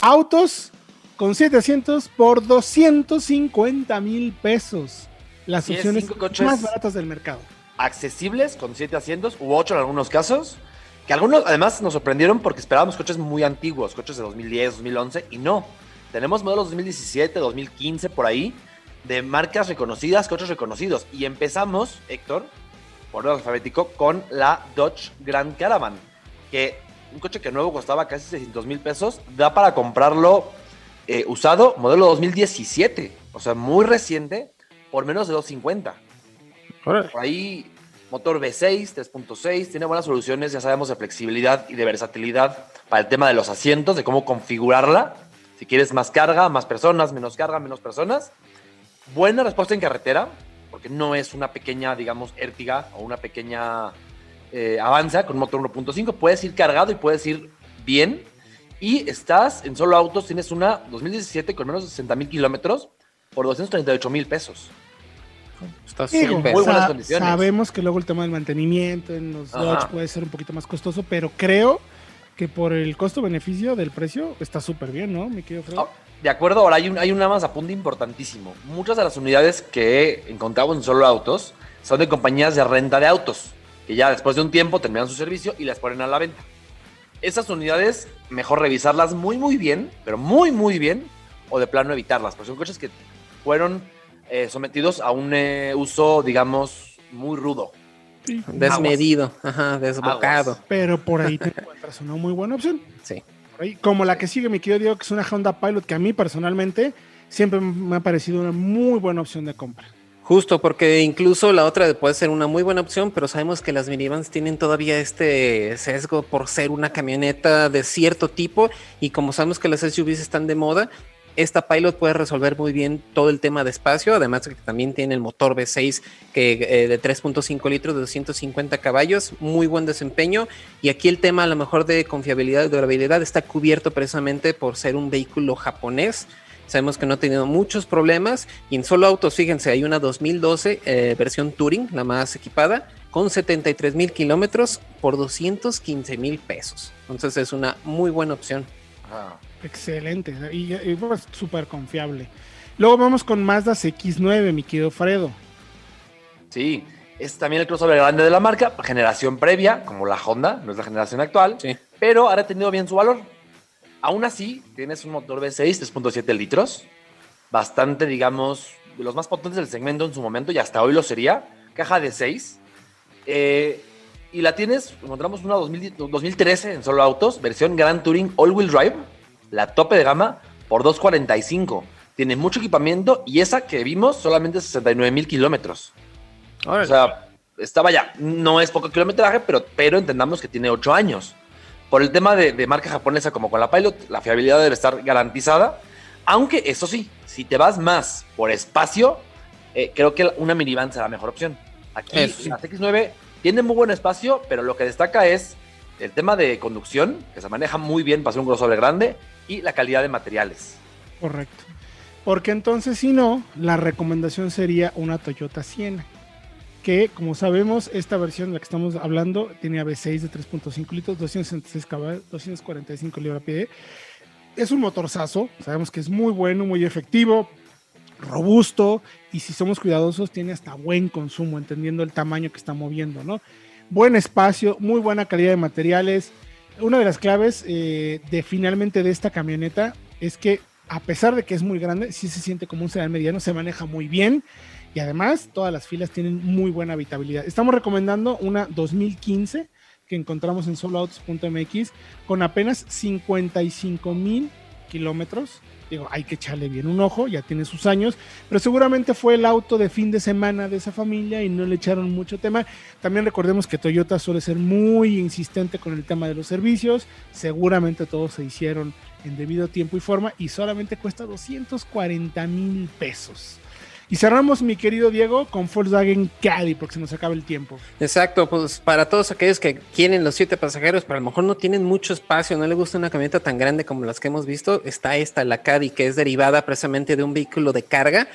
autos con 7 asientos por 250 mil pesos. Las opciones más baratas del mercado. accesibles con 7 asientos u 8 en algunos casos. Que algunos además nos sorprendieron porque esperábamos coches muy antiguos, coches de 2010, 2011 y no. Tenemos modelos 2017, 2015 por ahí de marcas reconocidas, coches reconocidos. Y empezamos, Héctor, por orden alfabético, con la Dodge Grand Caravan. Que un coche que nuevo costaba casi 600 mil pesos, da para comprarlo eh, usado, modelo 2017. O sea, muy reciente, por menos de 250. Por ahí, motor V6, 3.6, tiene buenas soluciones, ya sabemos, de flexibilidad y de versatilidad para el tema de los asientos, de cómo configurarla. Si quieres más carga, más personas, menos carga, menos personas. Buena respuesta en carretera, porque no es una pequeña, digamos, Ertiga o una pequeña eh, Avanza con motor 1.5. Puedes ir cargado y puedes ir bien. Y estás en solo autos, tienes una 2017 con menos de 60 mil kilómetros por 238 mil pesos. Está Digo, súper. Muy buenas sa- condiciones. Sabemos que luego el tema del mantenimiento en los Ajá. Dodge puede ser un poquito más costoso, pero creo que por el costo-beneficio del precio está súper bien, ¿no, mi querido Fred? Ah, De acuerdo, ahora hay un, hay un nada más apunte importantísimo. Muchas de las unidades que encontramos en solo autos son de compañías de renta de autos, que ya después de un tiempo terminan su servicio y las ponen a la venta. Esas unidades, mejor revisarlas muy, muy bien, pero muy, muy bien, o de plano evitarlas, porque son coches que fueron eh, sometidos a un eh, uso, digamos, muy rudo. Sí. Desmedido, ajá, desbocado. Aguas. Pero por ahí te encuentras una muy buena opción. Sí. Por ahí, como la que sigue, mi querido Diego, que es una Honda Pilot, que a mí personalmente siempre me ha parecido una muy buena opción de compra. Justo, porque incluso la otra puede ser una muy buena opción, pero sabemos que las minivans tienen todavía este sesgo por ser una camioneta de cierto tipo y como sabemos que las SUVs están de moda, esta Pilot puede resolver muy bien todo el tema de espacio, además de que también tiene el motor V6 que, eh, de 3.5 litros de 250 caballos, muy buen desempeño y aquí el tema a lo mejor de confiabilidad y durabilidad está cubierto precisamente por ser un vehículo japonés. Sabemos que no ha tenido muchos problemas y en solo autos, fíjense, hay una 2012 eh, versión Touring, la más equipada, con 73 mil kilómetros por 215 mil pesos. Entonces es una muy buena opción. Excelente. Y, y, pues, súper confiable. Luego vamos con Mazda CX9, mi querido Fredo. Sí, es también el crossover grande de la marca, generación previa, como la Honda, no es la generación actual, Sí. pero ahora ha tenido bien su valor. Aún así, tienes un motor V6 3.7 litros, bastante, digamos, de los más potentes del segmento en su momento y hasta hoy lo sería, caja de 6. eh, y la tienes, encontramos una 2000 2013 en solo autos, versión Grand Touring All Wheel Drive, la tope de gama, por 245. Tiene mucho equipamiento y esa que vimos solamente 69 mil kilómetros. O sea, estaba ya, no es poco kilometraje, pero, pero entendamos que tiene 8 años. Por el tema de, de marca japonesa como con la Pilot, la fiabilidad debe estar garantizada. Aunque eso sí, si te vas más por espacio, eh, creo que una minivan será la mejor opción. Aquí Eso la X9 tiene muy buen espacio, pero lo que destaca es el tema de conducción, que se maneja muy bien para ser un crossover grande, y la calidad de materiales. Correcto. Porque entonces, si no, la recomendación sería una Toyota Siena. Que, como sabemos, esta versión de la que estamos hablando tiene V6 de 3.5 litros, 266 caballos, 245 libra-pie. Es un motorzazo, sabemos que es muy bueno, muy efectivo, robusto y si somos cuidadosos tiene hasta buen consumo, entendiendo el tamaño que está moviendo, ¿no? Buen espacio, muy buena calidad de materiales. Una de las claves eh, de finalmente de esta camioneta es que a pesar de que es muy grande, sí se siente como un sedán mediano, se maneja muy bien y además todas las filas tienen muy buena habitabilidad. Estamos recomendando una 2015 que encontramos en soloautos.mx con apenas 55 mil kilómetros. Digo, hay que echarle bien un ojo, ya tiene sus años, pero seguramente fue el auto de fin de semana de esa familia y no le echaron mucho tema. También recordemos que Toyota suele ser muy insistente con el tema de los servicios, seguramente todos se hicieron en debido tiempo y forma y solamente cuesta 240 mil pesos. Y cerramos, mi querido Diego, con Volkswagen Caddy, porque se nos acaba el tiempo. Exacto, pues para todos aquellos que quieren los siete pasajeros, pero a lo mejor no tienen mucho espacio, no les gusta una camioneta tan grande como las que hemos visto, está esta, la Caddy, que es derivada precisamente de un vehículo de carga.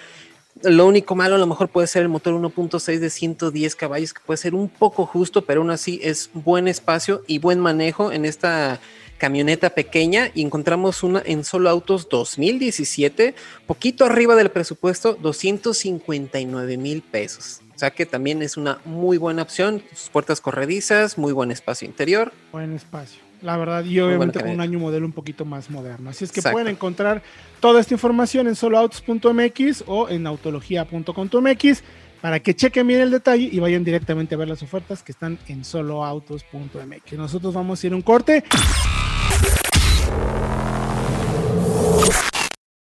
Lo único malo a lo mejor puede ser el motor 1.6 de 110 caballos, que puede ser un poco justo, pero aún así es buen espacio y buen manejo en esta camioneta pequeña y encontramos una en Solo Autos 2017, poquito arriba del presupuesto, 259 mil pesos. O sea que también es una muy buena opción, sus puertas corredizas, muy buen espacio interior. Buen espacio. La verdad, y obviamente con un año modelo un poquito más moderno. Así es que pueden encontrar toda esta información en soloautos.mx o en autología.com.mx para que chequen bien el detalle y vayan directamente a ver las ofertas que están en soloautos.mx. Nosotros vamos a ir a un corte